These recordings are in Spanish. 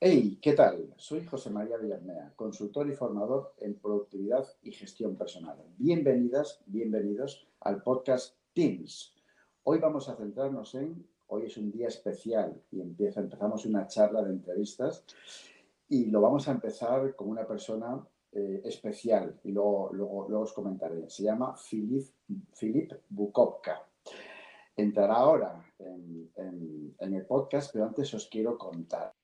Hey, ¿qué tal? Soy José María Villarmea, consultor y formador en productividad y gestión personal. Bienvenidas, bienvenidos al podcast Teams. Hoy vamos a centrarnos en, hoy es un día especial y empieza, empezamos una charla de entrevistas y lo vamos a empezar con una persona eh, especial y luego, luego, os comentaré. Se llama Filip, Filip Bukovka. Entrará ahora en el podcast, pero antes os quiero contar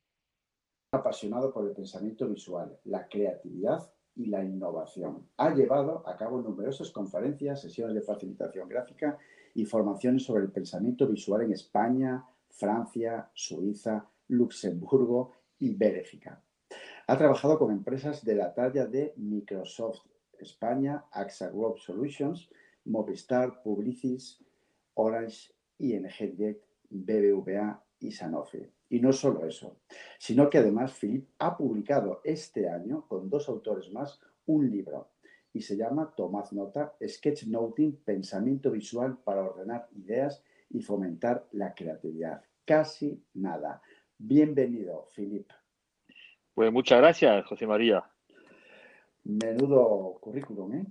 apasionado por el pensamiento visual, la creatividad y la innovación. Ha llevado a cabo numerosas conferencias, sesiones de facilitación gráfica y formaciones sobre el pensamiento visual en España, Francia, Suiza, Luxemburgo y Bélgica. Ha trabajado con empresas de la talla de Microsoft España, AXA Group Solutions, Movistar, Publicis, Orange, ING Direct, BBVA y Sanofi. Y no solo eso, sino que además Philip ha publicado este año, con dos autores más, un libro y se llama Tomad Nota, Sketchnoting, Pensamiento Visual para ordenar ideas y fomentar la creatividad. Casi nada. Bienvenido, Philip. Pues muchas gracias, José María. Menudo currículum, ¿eh?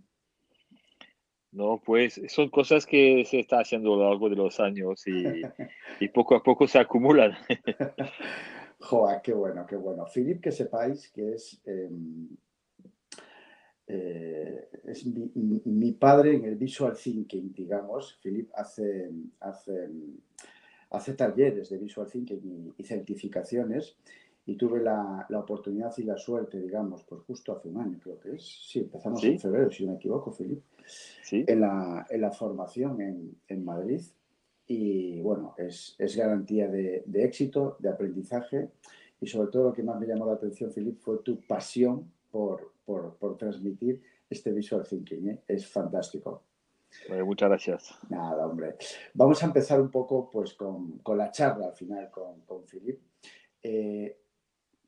No, pues son cosas que se está haciendo a lo largo de los años y, poco a poco se acumulan. Joa, qué bueno, qué bueno. Philip, que sepáis que es, em, eh, es mi, padre en el visual thinking, digamos. Philip hace, hace, hace talleres de visual thinking y, y certificaciones y tuve la, la, oportunidad y la suerte, digamos, pues justo hace un año creo que es. Sí, empezamos en febrero, si no me equivoco, Felipe, ¿Sí? en, la, en, la, formación en, en, Madrid. Y bueno, es, es garantía de, de, éxito, de aprendizaje y sobre todo lo que más me llamó la atención, Felipe, fue tu pasión por, por, por transmitir este visual thinking. ¿eh? Es fantástico. muchas gracias. Nada, hombre. Vamos a empezar un poco pues con, con la charla al final con, con Philip. Eh,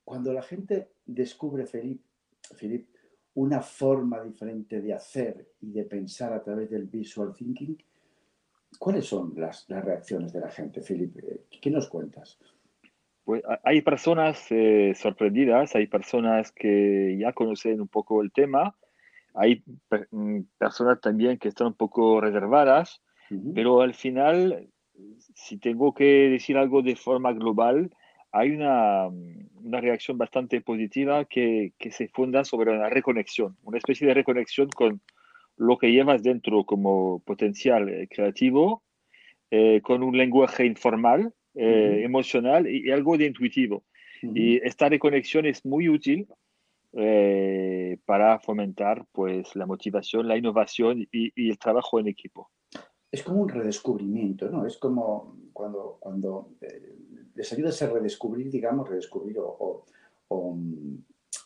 cuando la gente descubre, Philip, una forma diferente de hacer y de pensar a través del visual thinking, ¿cuáles son las, reacciones de la gente, Philip? ¿Qué nos cuentas? Pues hay personas eh, sorprendidas, hay personas que ya conocen un poco el tema, hay mm, personas también que están un poco reservadas, pero al final, si tengo que decir algo de forma global, hay una, una reacción bastante positiva que, que, se funda sobre una reconexión, una especie de reconexión con lo que llevas dentro como potencial eh, creativo, eh, con un lenguaje informal, eh, emocional y, algo de intuitivo. Y esta reconexión es muy útil para fomentar pues, la motivación, la innovación y, y, el trabajo en equipo. Es como un redescubrimiento, ¿no? Es como cuando, cuando les ayuda a redescubrir, digamos, redescubrir o, mm,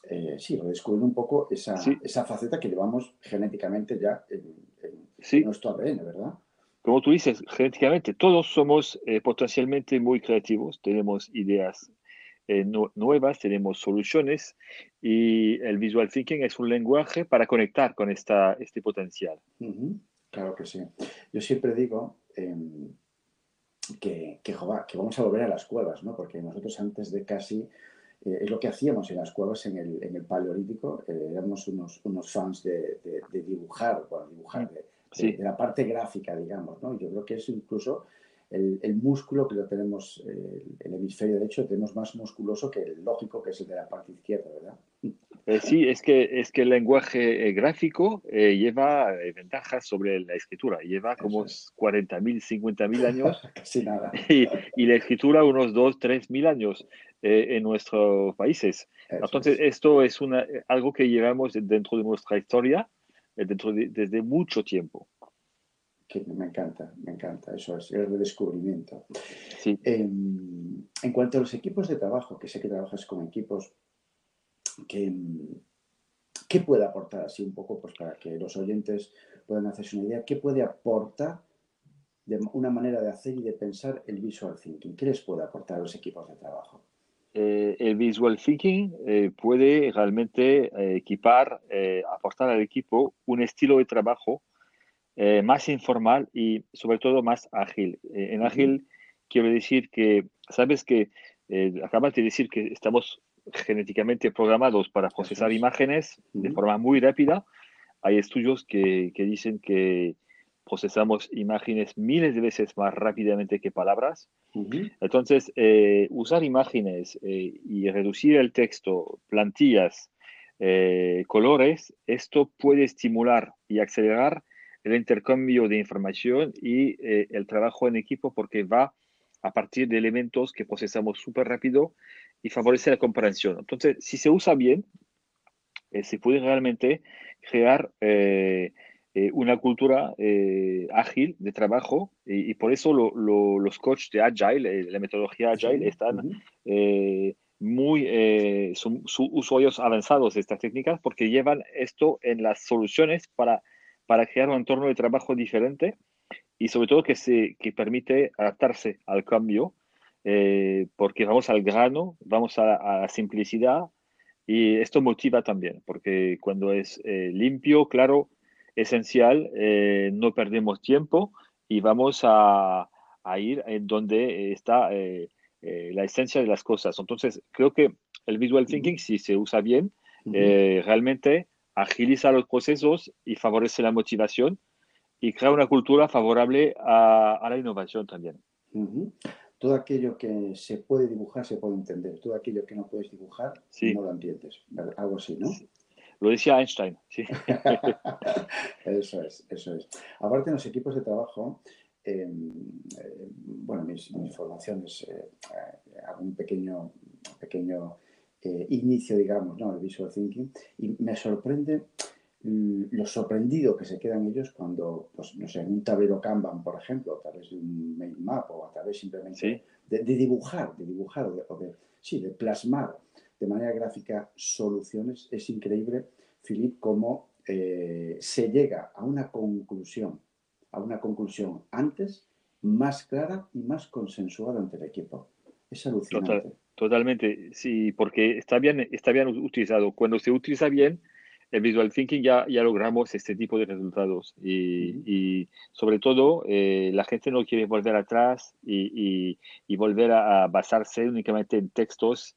eh, sí, redescubrir un poco esa, esa, faceta que llevamos genéticamente ya en, nuestro ADN, ¿verdad? Como tú dices, genéticamente todos somos eh, potencialmente muy creativos, tenemos ideas eh, nuevas, tenemos soluciones y el visual thinking es un lenguaje para conectar con esta, este potencial. Claro que sí. Yo siempre digo, que, que, que, vamos a volver a las cuevas, ¿no? Porque nosotros antes de casi, eh, es lo que hacíamos en las cuevas en el, en el Paleolítico, eh, éramos unos, unos fans de, de, dibujar, bueno, dibujar, de, de, la parte gráfica, digamos, ¿no? Yo creo que es incluso el, el músculo que lo tenemos, el hemisferio derecho, tenemos más musculoso que el lógico, que es el de la parte izquierda, ¿verdad? Eh, sí, es que, es que el lenguaje eh, gráfico eh, lleva ventajas sobre la escritura. Lleva como 40.000, 50.000 años. Casi nada. Y, y, la escritura unos 2, 3.000 años en nuestros países. Entonces, esto es una, algo que llevamos dentro de nuestra historia dentro desde mucho tiempo. Que me encanta, me encanta. Eso es el redescubrimiento. Sí. Em, en cuanto a los equipos de trabajo, que sé que trabajas con equipos que, ¿qué puede aportar así un poco pues, para que los oyentes puedan hacerse una idea? ¿Qué puede aportar de una manera de hacer y de pensar el visual thinking? ¿Qué les puede aportar a los equipos de trabajo? Eh, el visual thinking eh, puede realmente eh, equipar, aportar al equipo un estilo de trabajo más informal y sobre todo más ágil. en ágil quiero decir que, sabes que acabas de decir que estamos genéticamente programados para procesar imágenes de forma muy rápida. Hay estudios que, que, dicen que procesamos imágenes miles de veces más rápidamente que palabras. Entonces, eh, usar imágenes eh, y reducir el texto, plantillas, eh, colores, esto puede estimular y acelerar el intercambio de información y el trabajo en equipo porque va a partir de elementos que procesamos súper rápido y favorece la comprensión. Entonces, si se usa bien, eh, se puede realmente crear eh, eh, una cultura ágil de trabajo y, por eso los coaches de Agile, la metodología Agile, están muy, son, usuarios avanzados de estas técnicas porque llevan esto en las soluciones para, para crear un entorno de trabajo diferente y sobre todo que, se, que permite adaptarse al cambio, eh, porque vamos al grano, vamos a, la simplicidad y esto motiva también, porque cuando es eh, limpio, claro, esencial, eh, no perdemos tiempo y vamos a, a ir en donde está la esencia de las cosas. Entonces, creo que el visual thinking, si se usa bien, realmente agiliza los procesos y favorece la motivación y crea una cultura favorable a, la innovación también. Todo aquello que se puede dibujar se puede entender. Todo aquello que no puedes dibujar no lo entiendes. Algo así, ¿no? Lo decía Einstein, sí. eso es, eso es. Aparte, en los equipos de trabajo, em, eh, bueno, mis, formaciones, eh, hago un pequeño, pequeño eh, inicio, digamos, ¿no? El visual thinking, y me sorprende lo sorprendido que se quedan ellos cuando, pues, no sé, en un tablero Kanban, por ejemplo, a través de un mail map o a través simplemente de, dibujar, de dibujar o de, sí, de plasmar de manera gráfica soluciones, es increíble, Philip, cómo eh, se llega a una conclusión, a una conclusión antes, más clara y más consensuada ante el equipo. Es alucinante. totalmente, sí, porque está bien, está bien utilizado. Cuando se utiliza bien, el visual thinking ya, ya logramos este tipo de resultados y, y sobre todo eh, la gente no quiere volver atrás y, y, volver a, basarse únicamente en textos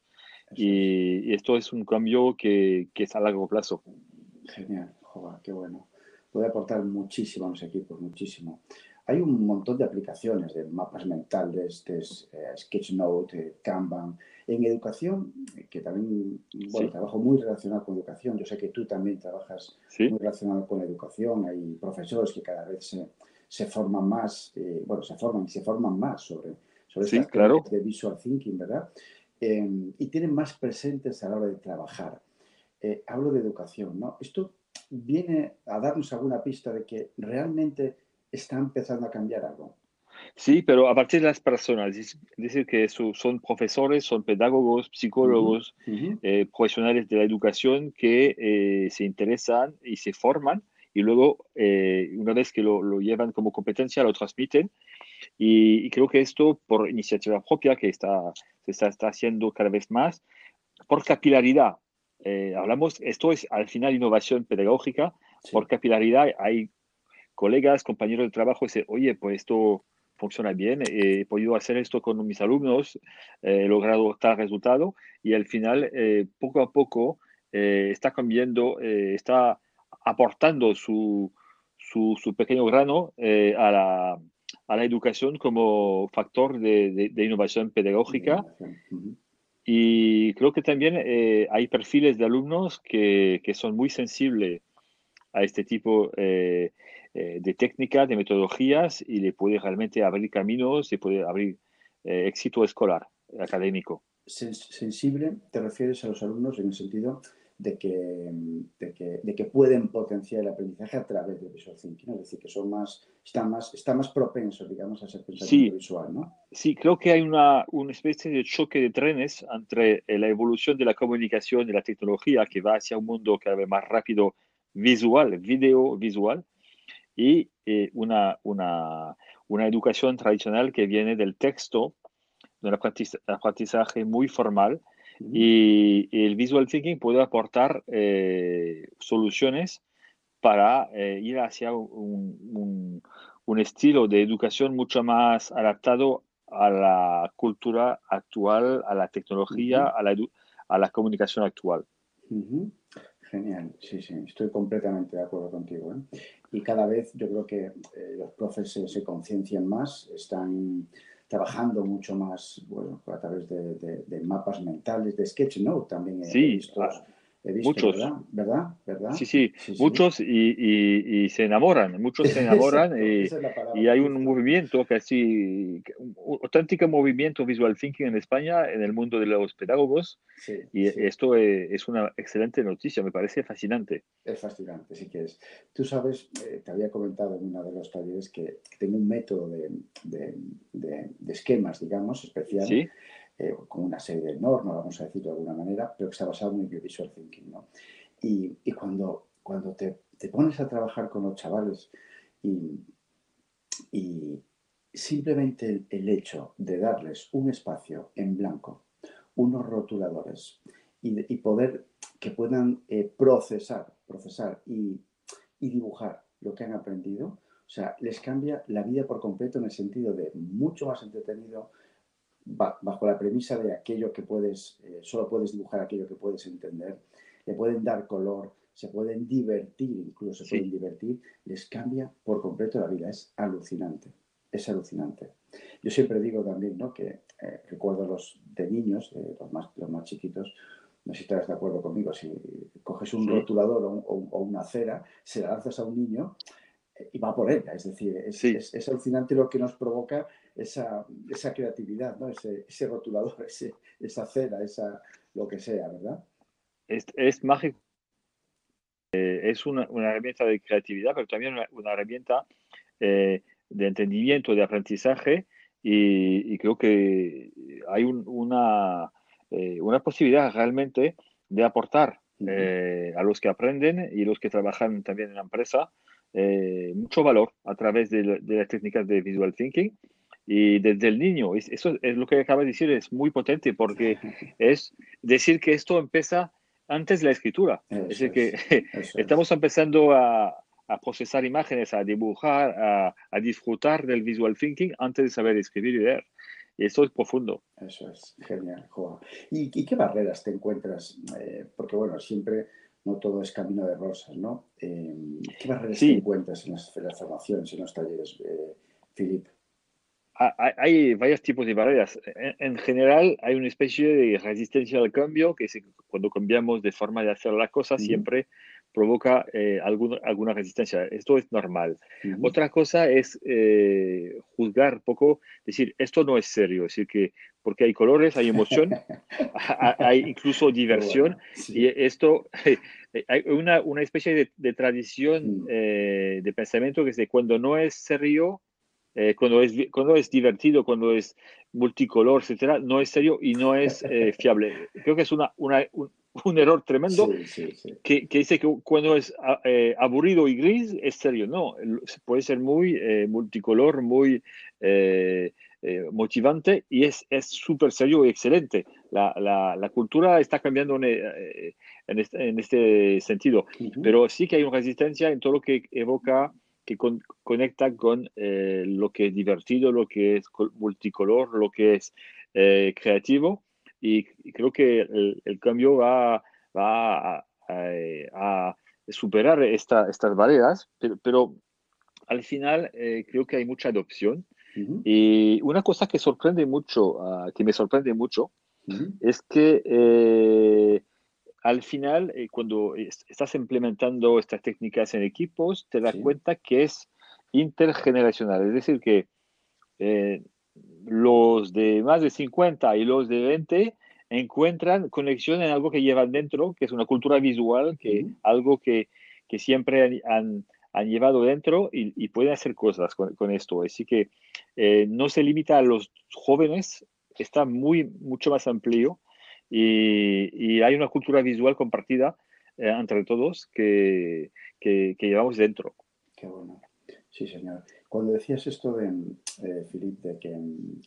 y, esto es un cambio que, que, es a largo plazo. Genial, joder, qué bueno. Puede aportar muchísimo a los equipos, muchísimo. Hay un montón de aplicaciones de mapas mentales, de eh, Sketchnote, Kanban. En educación, que también, bueno, trabajo muy relacionado con educación. Yo sé que tú también trabajas muy relacionado con la educación. Hay profesores que cada vez se, se forman más, eh, bueno, se forman y se forman más sobre, sobre sí, claro. de visual thinking, ¿verdad? Em, y tienen más presentes a la hora de trabajar. Eh, hablo de educación, ¿no? Esto viene a darnos alguna pista de que realmente está empezando a cambiar algo. Sí, pero a partir de las personas, es decir, que son profesores, son pedagogos, psicólogos, eh, profesionales de la educación que eh, se interesan y se forman y luego, eh, una vez que lo, llevan como competencia, lo transmiten. Y, creo que esto, por iniciativa propia, que está, se está, haciendo cada vez más, por capilaridad. hablamos, esto es al final innovación pedagógica, por capilaridad hay colegas, compañeros de trabajo, dicen, oye, pues esto funciona bien, he podido hacer esto con mis alumnos, he logrado tal resultado y al final, eh, poco a poco, eh, está cambiando, eh, está aportando su, su, pequeño grano a la, a, la, educación como factor de, de, innovación pedagógica. Y creo que también hay perfiles de alumnos que, que, son muy sensibles a este tipo de eh, de técnicas, de metodologías y le puede realmente abrir caminos y puede abrir eh, éxito escolar, académico. Sensible, te refieres a los alumnos en el sentido de que, de que, de que pueden potenciar el aprendizaje a través del visual thinking, es decir, que son más, están más, están más propensos, digamos, a ser pensamiento visual, ¿no? Sí, creo que hay una, una especie de choque de trenes entre la evolución de la comunicación y la tecnología que va hacia un mundo cada vez más rápido visual, video visual, y eh, una, una, una, educación tradicional que viene del texto, de un aprendizaje muy formal. y, el visual thinking puede aportar eh, soluciones para eh, ir hacia un, un, estilo de educación mucho más adaptado a la cultura actual, a la tecnología, a, la a la comunicación actual. Genial, sí, sí, estoy completamente de acuerdo contigo. ¿eh? Y cada vez yo creo que eh, los profes se, conciencian más, están trabajando mucho más bueno, a través de, mapas mentales, de sketchnote también. Sí, muchos. ¿verdad? ¿verdad? Sí, sí, muchos Y, se enamoran, muchos se enamoran y, hay un movimiento casi, un auténtico movimiento visual thinking en España, en el mundo de los pedagogos. y esto es una excelente noticia, me parece fascinante. Es fascinante, sí que es. Tú sabes, eh, te había comentado en una de los talleres que tengo un método de, de, de esquemas, digamos, especial. Eh, con una serie de normas, vamos a decirlo de alguna manera, pero que está basado en el visual thinking. ¿no? Y, y, cuando, cuando te, te, pones a trabajar con los chavales y, y simplemente el, hecho de darles un espacio en blanco, unos rotuladores y, y poder que puedan eh, procesar, procesar y, y dibujar lo que han aprendido, o sea, les cambia la vida por completo en el sentido de mucho más entretenido, bajo la premisa de aquello que puedes, eh, solo puedes dibujar aquello que puedes entender, le pueden dar color, se pueden divertir, incluso se pueden divertir, les cambia por completo la vida. Es alucinante, es alucinante. Yo siempre digo también, ¿no? Que eh, recuerdo los de niños, eh, los, más, los más chiquitos, no sé si estás de acuerdo conmigo, si coges un rotulador o, una cera, se la lanzas a un niño y va por ella. Es decir, es, es alucinante lo que nos provoca esa, esa creatividad, ¿no? ese, ese rotulador, ese, esa cera, esa, lo que sea, ¿verdad? Es, es mágico. Eh, es una, una, herramienta de creatividad, pero también una, una herramienta eh, de entendimiento, de aprendizaje, y, y creo que hay un, una, eh, una posibilidad realmente de aportar a los que aprenden y los que trabajan también en la empresa mucho valor a través de, de, las técnicas de visual thinking y desde el niño. Eso es lo que acaba de decir, es muy potente porque es decir que esto empieza antes de la escritura. es decir, que estamos empezando a, a, procesar imágenes, a dibujar, a, a, disfrutar del visual thinking antes de saber escribir y leer. Y esto es profundo. Eso es, genial, Joa. ¿Y, qué barreras te encuentras? Eh, porque, bueno, siempre no todo es camino de rosas, ¿no? Eh, ¿Qué barreras te encuentras en las, formaciones, en los talleres, eh, Filip? Hay varios tipos de barreras. En, general, hay una especie de resistencia al cambio, que cuando cambiamos de forma de hacer la cosa, siempre provoca eh, alguna, resistencia. Esto es normal. Otra cosa es eh, juzgar poco, decir, esto no es serio, es decir, que porque hay colores, hay emoción, hay incluso diversión, y esto, hay una, una especie de, de tradición eh, de pensamiento que es de cuando no es serio, eh, cuando, es, cuando es divertido, cuando es multicolor, etcétera, no es serio y no es eh, fiable. Creo que es una, una, un, error tremendo Que, que, dice que cuando es eh, aburrido y gris es serio. No, puede ser muy multicolor, muy motivante y es súper serio y excelente. La, la, la, cultura está cambiando en, en, este, en este, sentido, pero sí que hay una resistencia en todo lo que evoca que conecta con eh, lo que es divertido, lo que es multicolor, lo que es eh, creativo. Y, creo que el, cambio va, va a, a, superar esta, estas barreras, pero, al final eh, creo que hay mucha adopción. Y una cosa que sorprende mucho, ah, que me sorprende mucho, es que al final, eh, cuando estás implementando estas técnicas en equipos, te das cuenta que es intergeneracional. Es decir, que eh, los de más de 50 y los de 20 encuentran conexión en algo que llevan dentro, que es una cultura visual, que algo que, que siempre han, han, llevado dentro y, y, pueden hacer cosas con, con esto. Así que eh, no se limita a los jóvenes, está muy, mucho más amplio y, hay una cultura visual compartida eh, entre todos que, que, llevamos dentro. Qué bueno. Sí, señor. Cuando decías esto de, eh, de que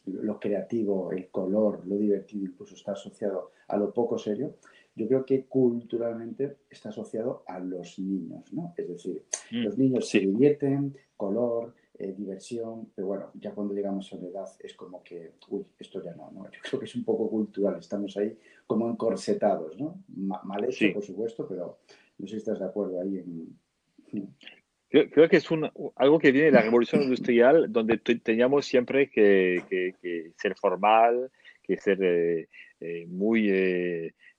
lo creativo, el color, lo divertido incluso está asociado a lo poco serio, yo creo que culturalmente está asociado a los niños, ¿no? Es decir, mm, los niños se divierten, color, eh, diversión, pero bueno, ya cuando llegamos a una edad es como que, uy, esto ya no, ¿no? Yo creo que es un poco cultural, estamos ahí como encorsetados, ¿no? mal hecho, por supuesto, pero no sé si estás de acuerdo ahí en... Creo, que es un, algo que viene de la revolución industrial, donde teníamos siempre que, ser formal, que ser eh, eh, muy,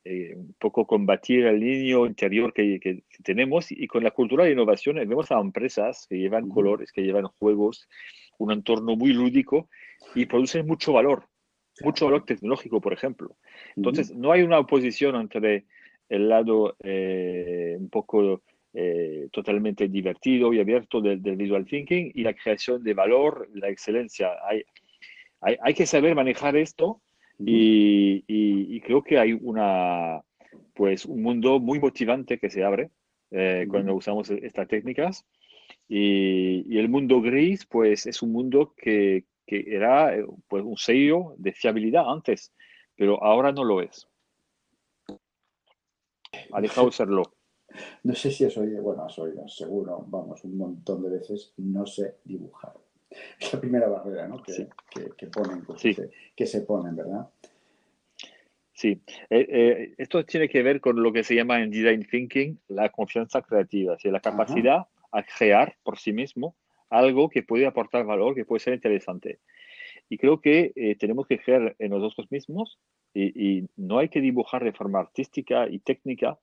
eh, un poco combatir el niño interior que, tenemos. Y con la cultura de innovación vemos a empresas que llevan colores, que llevan juegos, un entorno muy lúdico y producen mucho valor, mucho valor tecnológico, por ejemplo. Entonces, no hay una oposición entre el lado un poco eh, totalmente divertido y abierto del, visual thinking y la creación de valor, la excelencia. Hay, hay, que saber manejar esto y, creo que hay una, pues, un mundo muy motivante que se abre eh, cuando usamos estas técnicas. Y, el mundo gris, pues, es un mundo que, que era eh, pues, un sello de fiabilidad antes, pero ahora no lo es. Ha dejado de serlo. No sé si has oído, bueno, has oído, seguro, vamos, un montón de veces, no sé dibujar. Es la primera barrera, ¿no? Que, que, ponen, que, se, ponen, ¿verdad? Sí, eh, eh, esto tiene que ver con lo que se llama en design thinking la confianza creativa, la capacidad a crear por sí mismo algo que puede aportar valor, que puede ser interesante. Y creo que eh, tenemos que creer en nosotros mismos y, no hay que dibujar de forma artística y técnica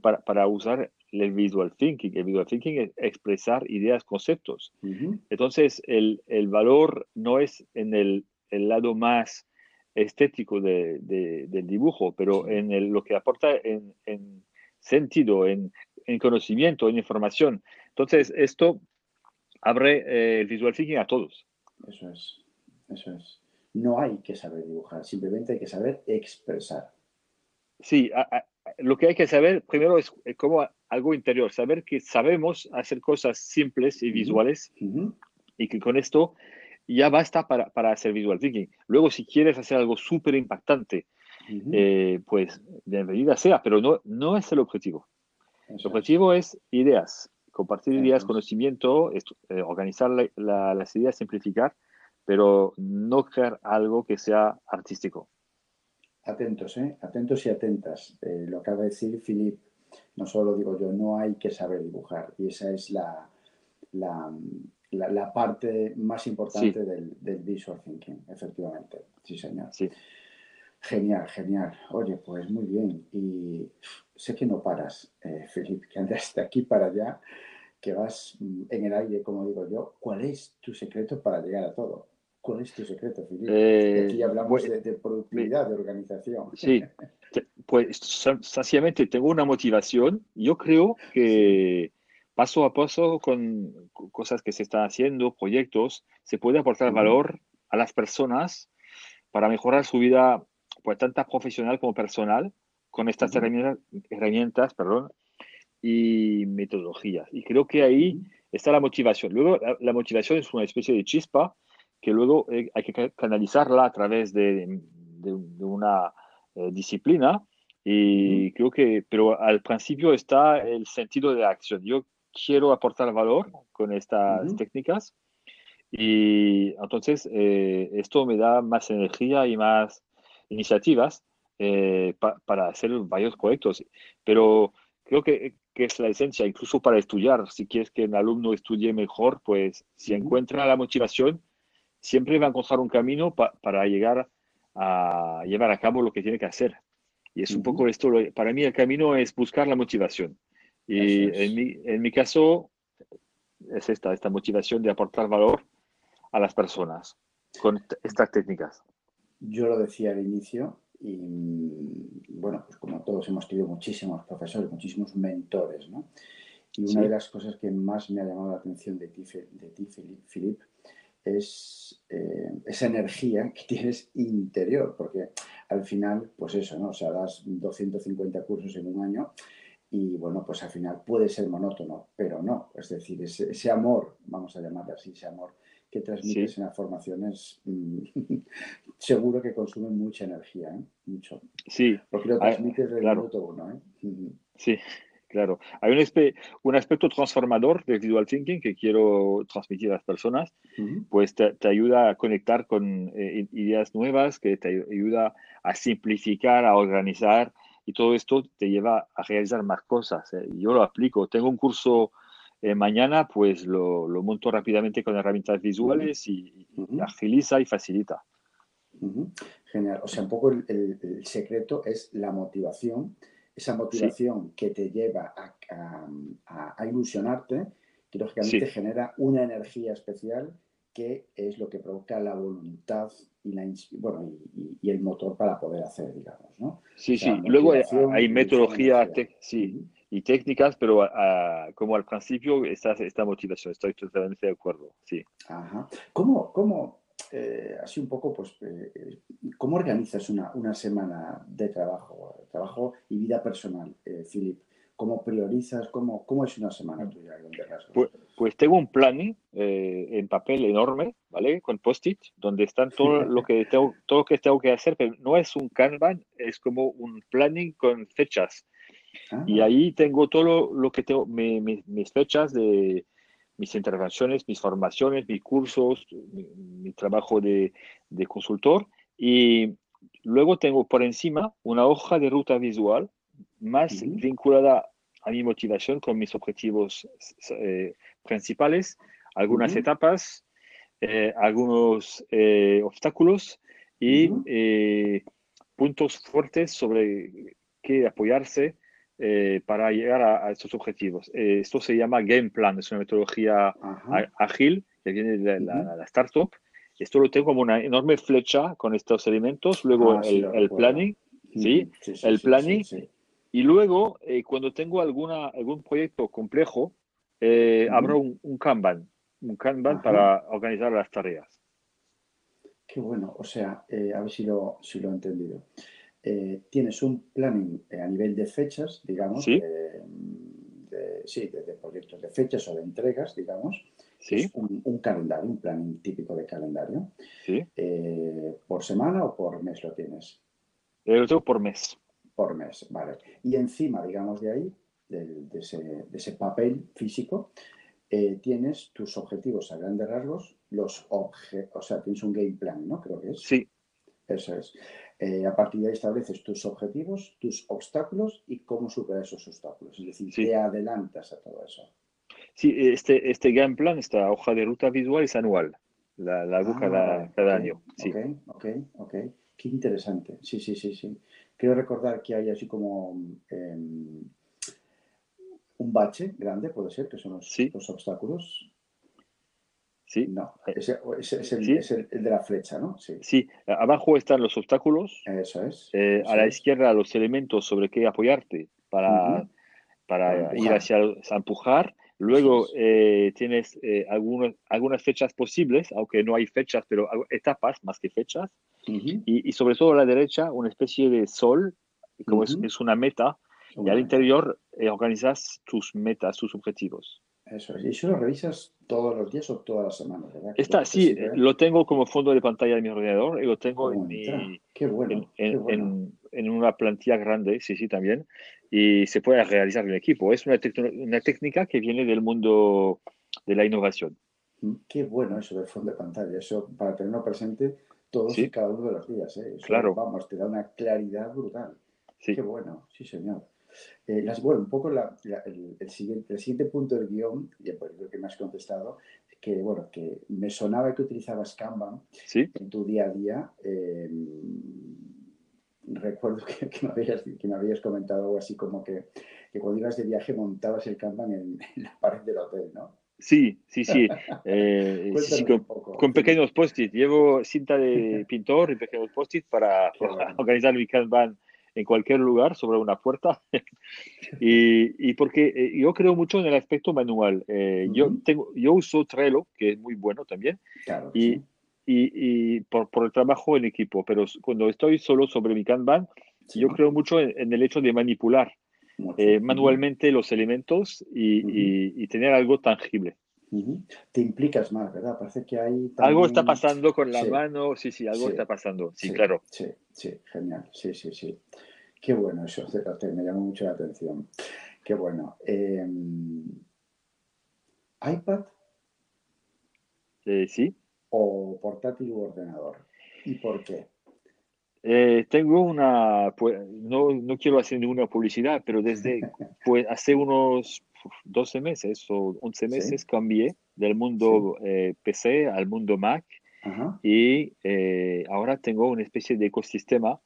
para, para, usar el visual thinking. El visual thinking es expresar ideas, conceptos. Entonces, el, el, valor no es en el, el lado más estético de, del dibujo, pero en el, lo que aporta en, en sentido, en, en, conocimiento, en información. Entonces, esto abre eh, el visual thinking a todos. Eso es. Eso es. No hay que saber dibujar, simplemente hay que saber expresar. Sí, lo que hay que saber primero es como algo interior, saber que sabemos hacer cosas simples y visuales y que con esto ya basta para, para, hacer visual thinking. Luego, si quieres hacer algo súper impactante, eh, pues bienvenida sea, pero no, no es el objetivo. el objetivo es. ideas, compartir ideas, conocimiento, eh, organizar las ideas, simplificar pero no crear algo que sea artístico. Atentos, ¿eh? atentos y atentas. Eh, lo acaba de decir Philip, no solo digo yo, no hay que saber dibujar. Y esa es la, la, parte más importante del, visual thinking, efectivamente. Sí, señor. Sí. Genial, genial. Oye, pues muy bien. Y sé que no paras, eh, Philip, que andas de aquí para allá, que vas en el aire, como digo yo. ¿Cuál es tu secreto para llegar a todo? ¿Cuál es tu secreto, Filipe? Aquí hablamos de, productividad, de organización. Sí, pues sencillamente tengo una motivación. Yo creo que paso a paso con cosas que se están haciendo, proyectos, se puede aportar valor a las personas para mejorar su vida, pues tanto profesional como personal, con estas herramientas, herramientas perdón, y metodologías. Y creo que ahí está la motivación. Luego, la motivación es una especie de chispa que luego eh, hay que canalizarla a través de, de, una eh, disciplina. Y creo que, pero al principio está el sentido de acción. Yo quiero aportar valor con estas técnicas y entonces eh, esto me da más energía y más iniciativas para hacer varios proyectos. Pero creo que, que, es la esencia, incluso para estudiar. Si quieres que un alumno estudie mejor, pues si encuentra la motivación, siempre va a encontrar un camino para llegar a llevar a cabo lo que tiene que hacer. Y es un poco esto, para mí el camino es buscar la motivación. Y en, mi, en mi caso es esta, esta motivación de aportar valor a las personas con estas técnicas. Yo lo decía al inicio y bueno, pues como todos hemos tenido muchísimos profesores, muchísimos mentores, ¿no? Y una de las cosas que más me ha llamado la atención de ti, de ti Philip, es eh, esa energía que tienes interior, porque al final, pues eso, ¿no? O sea, das 250 cursos en un año y bueno, pues al final puede ser monótono, pero no. Es decir, ese, amor, vamos a llamarlo así, ese amor que transmites en las formaciones, mm, seguro que consume mucha energía, ¿eh? Mucho. Sí. Porque lo transmites desde el minuto uno, ¿eh? Sí, Claro, hay un, un, aspecto transformador del visual thinking que quiero transmitir a las personas, pues te, ayuda a conectar con eh, ideas nuevas, que te ayuda a simplificar, a organizar y todo esto te lleva a realizar más cosas. ¿eh? Yo lo aplico, tengo un curso eh, mañana, pues lo, lo, monto rápidamente con herramientas visuales y, agiliza y facilita. Genial, o sea, un poco el, el secreto es la motivación esa motivación que te lleva a, ilusionarte, que lógicamente genera una energía especial que es lo que provoca la voluntad y, la, bueno, y, el motor para poder hacer, digamos, ¿no? Sí, sí. Luego hay, metodologías sí, y técnicas, pero como al principio está esta motivación, estoy totalmente de acuerdo, sí. Ajá. ¿Cómo, cómo eh, así un poco, pues, eh, ¿cómo organizas una, semana de trabajo, trabajo y vida personal, eh, Philip? ¿Cómo priorizas? ¿Cómo, ¿Cómo es una semana tuya? Pues, pues, tengo un planning en papel enorme, ¿vale? Con post-it, donde están todo lo que tengo, todo lo que tengo que hacer, pero no es un Kanban, es como un planning con fechas. Y ah. ahí tengo todo lo, que tengo, mis fechas de, mis intervenciones, mis formaciones, mis cursos, mi, trabajo de, consultor. Y luego tengo por encima una hoja de ruta visual más vinculada a mi motivación con mis objetivos eh, principales, algunas etapas, eh, algunos eh, obstáculos y puntos fuertes sobre qué apoyarse eh, para llegar a, estos objetivos. Eh, esto se llama Game Plan, es una metodología ágil que viene de la, startup. Esto lo tengo como una enorme flecha con estos elementos, luego ah, el, planning, ¿sí? el planning, y luego eh, cuando tengo alguna, algún proyecto complejo, abro un, Kanban, un Kanban para organizar las tareas. Qué bueno, o sea, a ver si lo, si lo he entendido. Eh, tienes un planning eh, a nivel de fechas, digamos, sí, de, sí, de, proyectos de fechas o de entregas, digamos. Sí. un, calendario, un planning típico de calendario. Sí. Eh, ¿Por semana o por mes lo tienes? lo tengo por mes. Por mes, vale. Y encima, digamos, de ahí, de, ese, papel físico, tienes tus objetivos a grandes rasgos, los objetos, o sea, tienes un game plan, ¿no? Creo que es. Sí. Eso es. Eh, a partir de ahí estableces tus objetivos, tus obstáculos y cómo superar esos obstáculos. Es decir, te adelantas a todo eso. Sí, este, este game plan, esta hoja de ruta visual es anual. La, la hago ah, cada, año. Sí. Ok, ok, ok. Qué interesante. Sí, sí, sí, sí. Quiero recordar que hay así como em, un bache grande, puede ser, que son los, los obstáculos. Sí. No, ese, es, el, de la flecha, ¿no? Sí. sí. abajo están los obstáculos. Eso es. Eh, a la izquierda los elementos sobre qué apoyarte para, para, ir hacia empujar. Luego eh, tienes eh, algunos, algunas fechas posibles, aunque no hay fechas, pero etapas más que fechas. y, y, sobre todo a la derecha, una especie de sol, como es, es, una meta, y al interior organizas tus metas, tus objetivos. Eso es. ¿Y eso lo revisas todos los días o todas las semanas? ¿verdad? Está, sí, lo tengo como fondo de pantalla de mi ordenador y lo tengo en, mi, en, una plantilla grande, sí, sí, también. Y se puede realizar en el equipo. Es una, una técnica que viene del mundo de la innovación. Mm, qué bueno eso del fondo de pantalla. Eso para tenerlo presente todos y cada uno de los días. ¿eh? claro. Vamos, te da una claridad brutal. Sí. Qué bueno, sí, señor. Eh, las, bueno, un poco el, siguiente, el siguiente punto del guion, y por lo que me has contestado, que bueno, que me sonaba que utilizabas Kanban en tu día a día. Em, recuerdo que, me habías, que, me habías, comentado algo así como que, que, cuando ibas de viaje montabas el Kanban en, la pared del hotel, ¿no? Sí, sí, sí. Eh, con, pequeños post-it. Llevo cinta de pintor y pequeños post-it para, organizar mi Kanban en cualquier lugar sobre una puerta. y, y, porque eh, yo creo mucho en el aspecto manual. Eh, yo, tengo, yo uso Trello, que es muy bueno también, y, y, y, por, por, el trabajo en equipo, pero cuando estoy solo sobre mi Kanban, yo creo mucho en, el hecho de manipular eh, manualmente los elementos y, y tener algo tangible. Te implicas más, ¿verdad? Parece que hay... Algo está pasando con la mano, sí, sí, algo está pasando, sí, claro. Sí, sí, genial, sí, sí, sí. Qué bueno eso, me llama mucho la atención. Qué bueno. Em, ¿iPad? Eh, sí. ¿O portátil u ordenador? ¿Y por qué? Eh, tengo una, pues, no, no, quiero hacer ninguna publicidad, pero desde pues, hace unos 12 meses o 11 meses cambié del mundo eh, PC al mundo Mac y ahora tengo una especie de ecosistema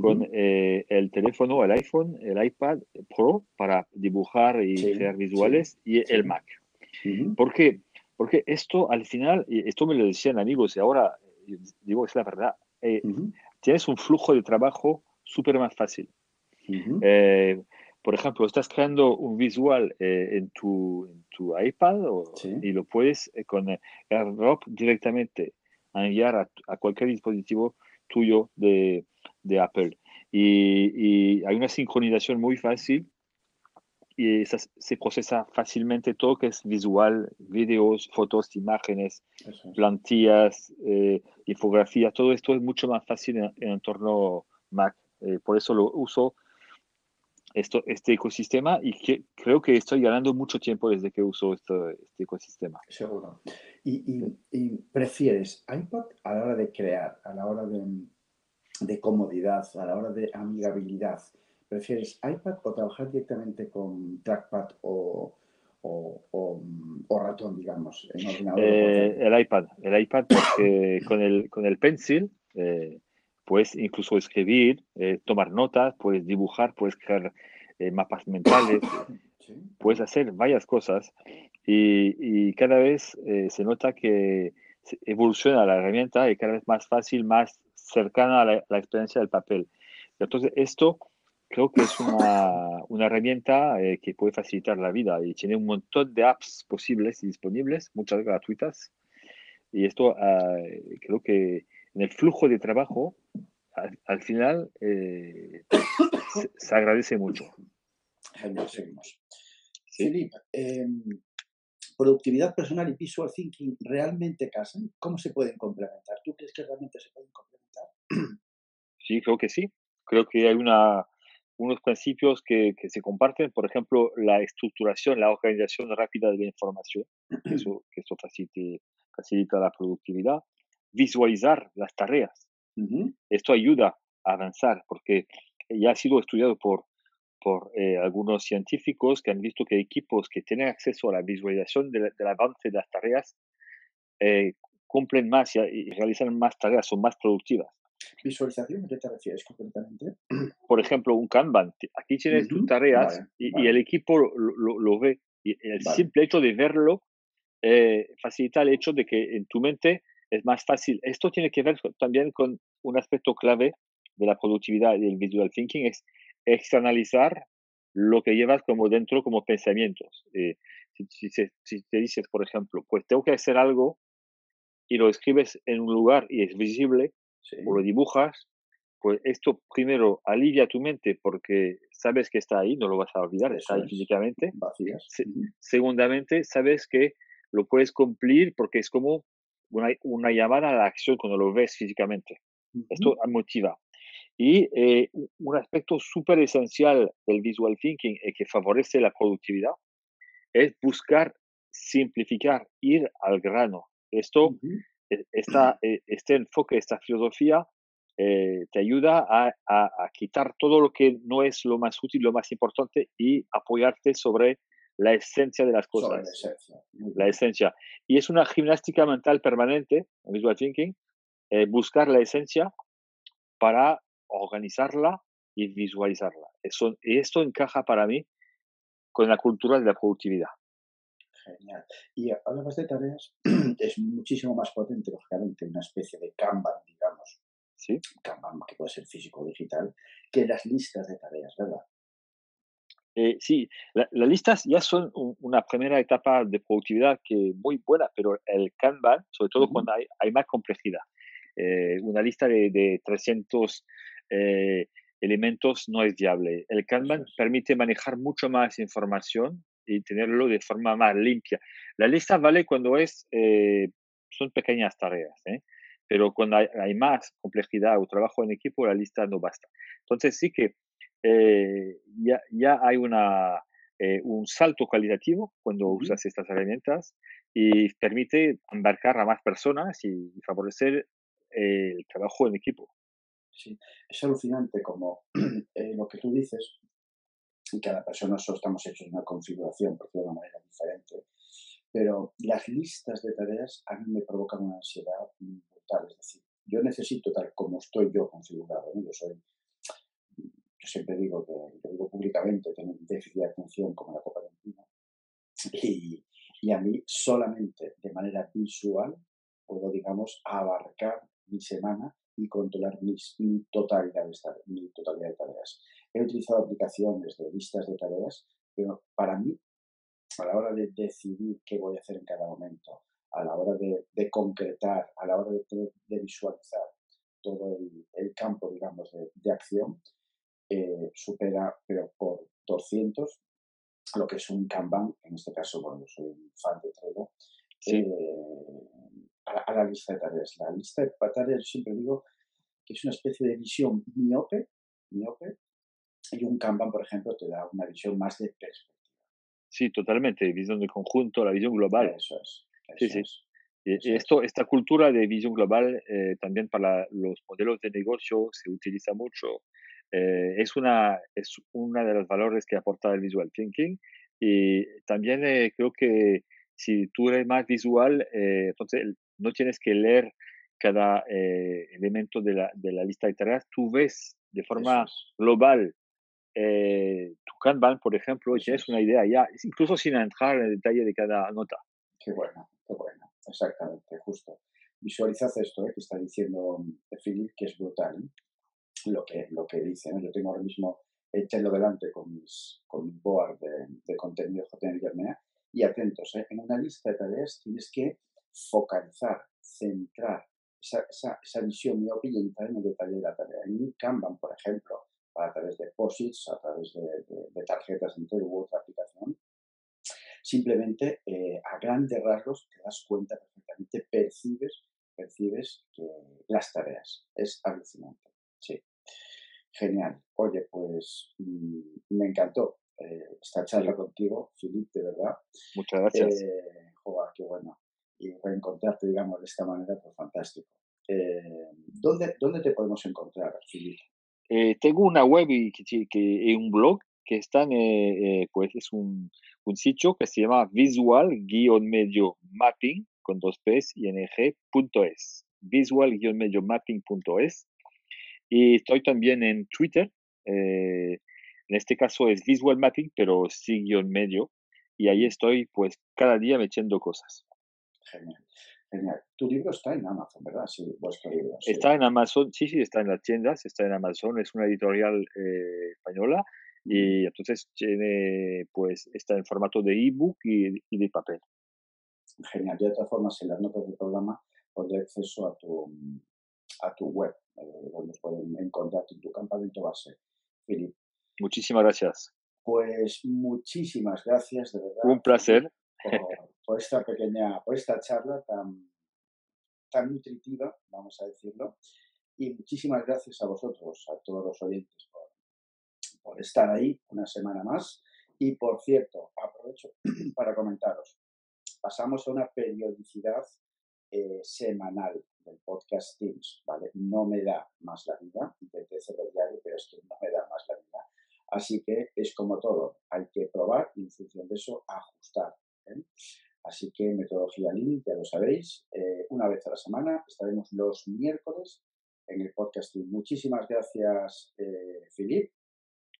con el teléfono, el iPhone, el iPad Pro para dibujar y crear visuales y el Mac. ¿Por qué? Porque esto al final, esto me lo decían amigos y ahora digo, es la verdad, eh, tienes un flujo de trabajo súper más fácil. Eh, por ejemplo, estás creando un visual eh, en, tu, en, tu, iPad y lo puedes con AirDrop directamente enviar a, cualquier dispositivo tuyo de, de Apple. Y, y, hay una sincronización muy fácil y se procesa fácilmente todo que es visual, videos, fotos, imágenes, plantillas, eh, infografías, todo esto es mucho más fácil en, el entorno Mac. Eh, por eso lo uso esto, este ecosistema y que, creo que estoy ganando mucho tiempo desde que uso este, este ecosistema. Seguro. ¿Y, y, prefieres iPad a la hora de crear, a la hora de, de comodidad, a la hora de amigabilidad? ¿Prefieres iPad o trabajar directamente con trackpad o, ratón, digamos, en ordenador? Eh, el iPad, el iPad porque con el, con el pencil eh, puedes incluso escribir, eh, tomar notas, puedes dibujar, puedes crear mapas mentales, puedes hacer varias cosas y, cada vez se nota que evoluciona la herramienta y cada vez más fácil, más cercana a la, la experiencia del papel. Entonces, esto creo que es una, una herramienta eh, que puede facilitar la vida y tiene un montón de apps posibles y disponibles, muchas gratuitas. Y esto ah, creo que en el flujo de trabajo, al, final, eh, se, agradece mucho. Genial, seguimos. Em, productividad personal y visual thinking realmente casan. ¿Cómo se pueden complementar? ¿Tú crees que realmente se pueden complementar? Sí, creo que sí. Creo que hay una, unos principios que, que, se comparten, por ejemplo, la estructuración, la organización rápida de la información, que eso, que eso facilite, facilita la productividad, visualizar las tareas. Esto ayuda a avanzar porque ya ha sido estudiado por, por eh, algunos científicos que han visto que equipos que tienen acceso a la visualización del avance de las tareas eh, cumplen más y realizan más tareas, son más productivas. ¿Visualización? ¿A qué te refieres concretamente? Por ejemplo, un Kanban. Aquí tienes tus tareas y, el equipo lo, lo, ve. Y el simple hecho de verlo eh, facilita el hecho de que en tu mente es más fácil. Esto tiene que ver también con un aspecto clave de la productividad y el visual thinking, es externalizar lo que llevas como dentro como pensamientos. Eh, si, si, te dices, por ejemplo, pues tengo que hacer algo y lo escribes en un lugar y es visible, o lo dibujas, pues esto primero alivia tu mente porque sabes que está ahí, no lo vas a olvidar, está ahí físicamente. Segundamente, sabes que lo puedes cumplir porque es como una, una, llamada a la acción cuando lo ves físicamente. Esto motiva. Y eh, un aspecto súper esencial del visual thinking y que favorece la productividad es buscar simplificar, ir al grano. Esto e, esta, e, este enfoque, esta filosofía, eh, te ayuda a, quitar todo lo que no es lo más útil, lo más importante y apoyarte sobre la esencia de las cosas. La esencia. Y es una gimnástica mental permanente, visual thinking, eh, buscar la esencia para organizarla y visualizarla. Eso, y esto encaja para mí con la cultura de la productividad. Genial. Y hablamos de tareas, es muchísimo más potente, lógicamente, una especie de Kanban, digamos. Sí. Kanban, que puede ser físico o digital, que las listas de tareas, ¿verdad? Eh, sí, las listas ya son una primera etapa de productividad que muy buena, pero el Kanban, sobre todo cuando hay, hay, más complejidad. Eh, una lista de, de 300 eh, elementos no es viable. El Kanban permite manejar mucho más información y tenerlo de forma más limpia. La lista vale cuando es, eh, son pequeñas tareas, ¿eh? pero cuando hay, más complejidad o trabajo en equipo, la lista no basta. Entonces sí que eh, ya, ya hay una, eh, un salto cualitativo cuando usas estas herramientas y permite embarcar a más personas y, favorecer el trabajo en equipo. Sí, es alucinante como eh, lo que tú dices, y cada persona solo estamos hechos en una configuración, por decirlo de una manera diferente, pero las listas de tareas a mí me provocan una ansiedad brutal. Es decir, yo necesito, tal como estoy yo configurado, yo soy, yo siempre digo que, digo públicamente, tengo un déficit de atención como la copa de un y, y a mí solamente de manera visual puedo, digamos, abarcar mi semana y controlar mis, mi, totalidad de, mi totalidad de tareas. He utilizado aplicaciones de listas de tareas, pero para mí a la hora de decidir qué voy a hacer en cada momento, a la hora de, concretar, a la hora de, visualizar todo el, campo, digamos, de, acción, eh, supera, pero por 200, lo que es un Kanban, en este caso, bueno, yo soy un fan de Trello, eh, a, la, lista de tareas. La lista de tareas, siempre digo que es una especie de visión miope, miope, y un Kanban, por ejemplo, te da una visión más de perspectiva Sí, totalmente. Visión de conjunto, la visión global. Eso es. sí, sí. y esto, esta cultura de visión global eh, también para los modelos de negocio se utiliza mucho. Eh, es, una, es una de los valores que aporta el visual thinking y también eh, creo que si tú eres más visual, entonces no tienes que leer cada elemento de la, de la lista de tareas, tú ves de forma global eh, tu Kanban, por ejemplo, tienes una idea ya, incluso sin entrar en el detalle de cada nota. Qué bueno, qué bueno, exactamente, justo. Visualizad esto eh, que está diciendo mm, Philip, que es brutal, ¿eh? Lo, que, lo que dice. Yo tengo ahora mismo echenlo delante con, mis, con mi board de, de contenido y atentos, ¿eh? en una lista de tareas tienes que focalizar, centrar esa, esa, esa visión y entrar en el detalle de la tarea. En Kanban, por ejemplo, a través de POSITs, a través de, tarjetas de u otra aplicación, simplemente eh, a grandes rasgos te das cuenta perfectamente, percibes, percibes que las tareas. Es alucinante. Sí. Genial. Oye, pues mm, me encantó eh, esta charla contigo, Filip, de verdad. Muchas gracias. Eh, qué bueno. Y reencontrarte, digamos, de esta manera, pues fantástico. Eh, ¿dónde, ¿Dónde te podemos encontrar, Filip? Eh, tengo una web y, que, un blog que están, pues es un, un, sitio que se llama visual-medio mapping con dos p's ing.es. Visual-medio mapping.es. Y estoy también en Twitter. en este caso es visual mapping, pero sí medio. Y ahí estoy, pues, cada día metiendo cosas. Genial. Genial. Tu libro está en Amazon, ¿verdad? Sí, vuestro libro. Está en Amazon, sí, sí, está en las tiendas, está en Amazon, es una editorial eh, española y entonces tiene, pues, está en formato de ebook y, y de papel. Genial. De todas formas, en las notas del programa pondré acceso a tu, a tu web, donde pueden encontrar en tu campamento base. Filip. Muchísimas gracias. Pues muchísimas gracias, de verdad. Un placer por, esta pequeña, por esta charla tan, tan nutritiva, vamos a decirlo. Y muchísimas gracias a vosotros, a todos los oyentes, por, por estar ahí una semana más. Y por cierto, aprovecho para comentaros, pasamos a una periodicidad eh, semanal del podcast Teams, ¿vale? No me da más la vida, intenté hacerlo diario, pero es que no me da más la vida. Así que es como todo, hay que probar y en función de eso ajustar. ¿eh? Así que metodología Lean, ya lo sabéis, eh, una vez a la semana estaremos los miércoles en el podcasting. Muchísimas gracias, eh, Filip.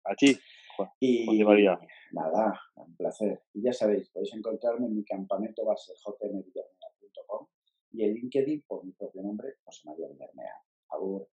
A ti, Juan. Y María. nada, un placer. Y ya sabéis, podéis encontrarme en mi campamento base jmvillarmea.com y en LinkedIn por mi propio nombre, José María Bermea. Agur.